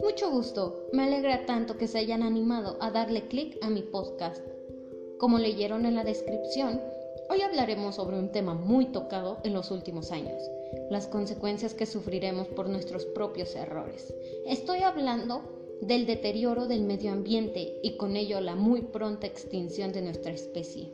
Mucho gusto, me alegra tanto que se hayan animado a darle clic a mi podcast. Como leyeron en la descripción, hoy hablaremos sobre un tema muy tocado en los últimos años, las consecuencias que sufriremos por nuestros propios errores. Estoy hablando del deterioro del medio ambiente y con ello la muy pronta extinción de nuestra especie.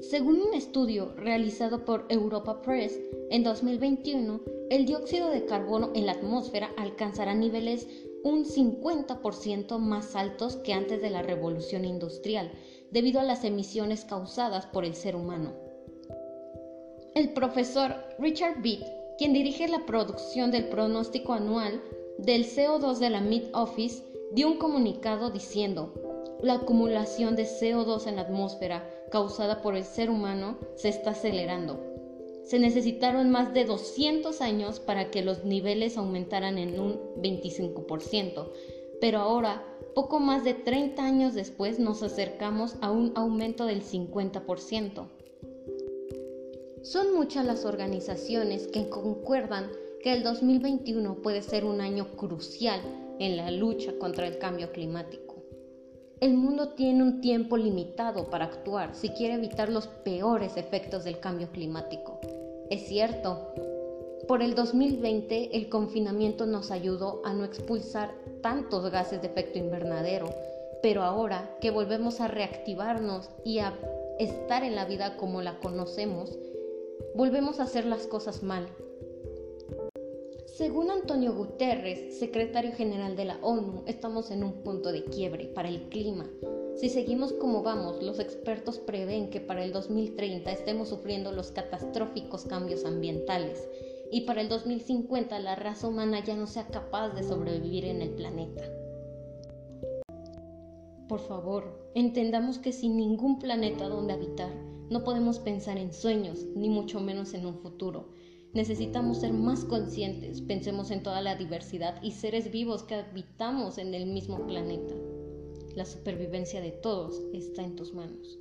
Según un estudio realizado por Europa Press, en 2021 el dióxido de carbono en la atmósfera alcanzará niveles un 50% más altos que antes de la revolución industrial, debido a las emisiones causadas por el ser humano. El profesor Richard Beat, quien dirige la producción del pronóstico anual del CO2 de la Mid Office, dio un comunicado diciendo, la acumulación de CO2 en la atmósfera causada por el ser humano se está acelerando. Se necesitaron más de 200 años para que los niveles aumentaran en un 25%, pero ahora, poco más de 30 años después, nos acercamos a un aumento del 50%. Son muchas las organizaciones que concuerdan que el 2021 puede ser un año crucial en la lucha contra el cambio climático. El mundo tiene un tiempo limitado para actuar si quiere evitar los peores efectos del cambio climático. Es cierto, por el 2020 el confinamiento nos ayudó a no expulsar tantos gases de efecto invernadero, pero ahora que volvemos a reactivarnos y a estar en la vida como la conocemos, volvemos a hacer las cosas mal. Según Antonio Guterres, secretario general de la ONU, estamos en un punto de quiebre para el clima. Si seguimos como vamos, los expertos prevén que para el 2030 estemos sufriendo los catastróficos cambios ambientales y para el 2050 la raza humana ya no sea capaz de sobrevivir en el planeta. Por favor, entendamos que sin ningún planeta donde habitar, no podemos pensar en sueños, ni mucho menos en un futuro Necesitamos ser más conscientes, pensemos en toda la diversidad y seres vivos que habitamos en el mismo planeta. La supervivencia de todos está en tus manos.